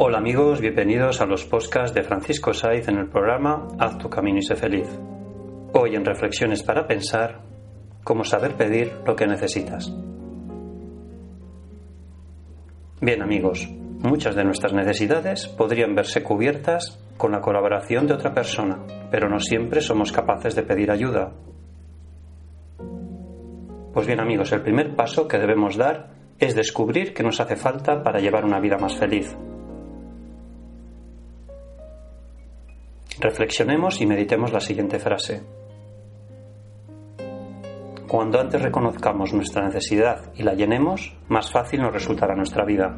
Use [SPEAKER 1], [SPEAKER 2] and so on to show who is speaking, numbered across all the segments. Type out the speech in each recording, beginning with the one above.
[SPEAKER 1] Hola amigos, bienvenidos a los podcasts de Francisco Saiz en el programa Haz tu camino y sé feliz. Hoy en Reflexiones para Pensar, cómo saber pedir lo que necesitas. Bien amigos, muchas de nuestras necesidades podrían verse cubiertas con la colaboración de otra persona, pero no siempre somos capaces de pedir ayuda. Pues bien amigos, el primer paso que debemos dar es descubrir qué nos hace falta para llevar una vida más feliz. Reflexionemos y meditemos la siguiente frase. Cuando antes reconozcamos nuestra necesidad y la llenemos, más fácil nos resultará nuestra vida.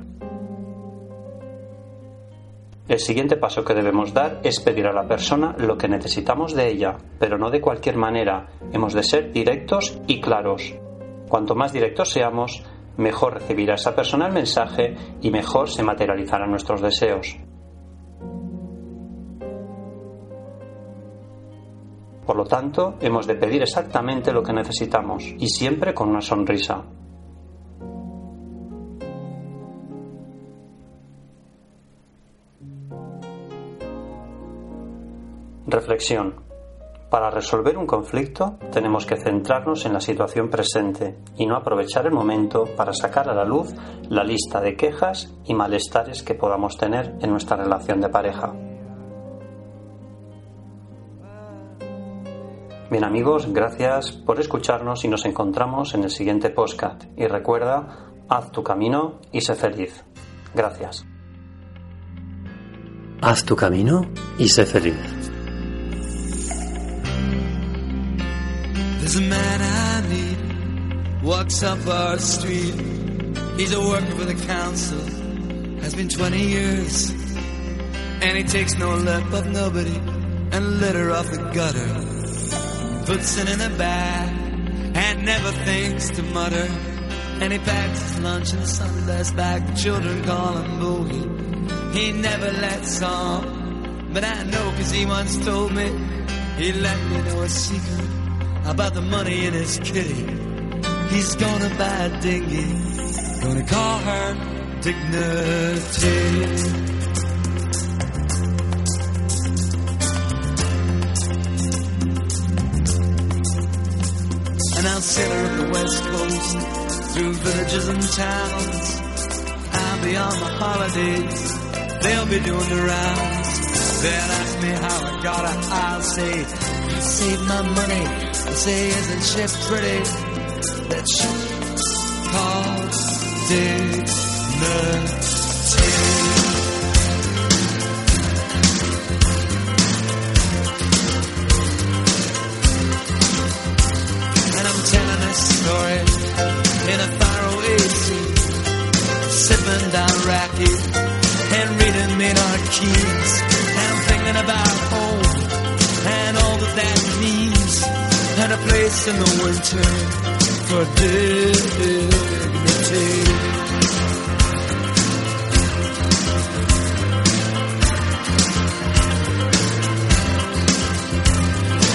[SPEAKER 1] El siguiente paso que debemos dar es pedir a la persona lo que necesitamos de ella, pero no de cualquier manera. Hemos de ser directos y claros. Cuanto más directos seamos, mejor recibirá esa persona el mensaje y mejor se materializarán nuestros deseos. Por lo tanto, hemos de pedir exactamente lo que necesitamos y siempre con una sonrisa. Reflexión. Para resolver un conflicto tenemos que centrarnos en la situación presente y no aprovechar el momento para sacar a la luz la lista de quejas y malestares que podamos tener en nuestra relación de pareja. Bien amigos, gracias por escucharnos y nos encontramos en el siguiente podcast. Y recuerda, haz tu camino y sé feliz. Gracias.
[SPEAKER 2] Haz tu camino y sé feliz. There's a man I meet, walks up our street. He's a worker for the council, has been 20 years. And he takes no lip of nobody and litter off the gutter. Puts it in a bag and never thinks to mutter. And he packs his lunch in the Sunday bag. The children call him Boogie. He never lets on, but I know cause he once told me he let me know a secret about the money in his kitty. He's gonna buy a dinghy, gonna call her Dignity. Up coast through villages and towns. I'll be on my holidays. They'll be doing the rounds. They'll ask me how I got it. I'll say, I saved my money. I'll say, isn't she pretty? That ship called Dignity. Maynard And thinking about home and all that that means, and a place in the winter for dignity.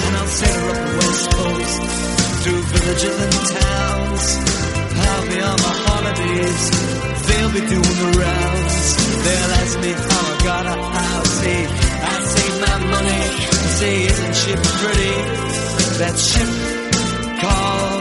[SPEAKER 2] And I'll sail up the west coast through villages and be doing the rounds. They'll ask me how I got. I'll say, I saved my money. Say, isn't she pretty? That ship called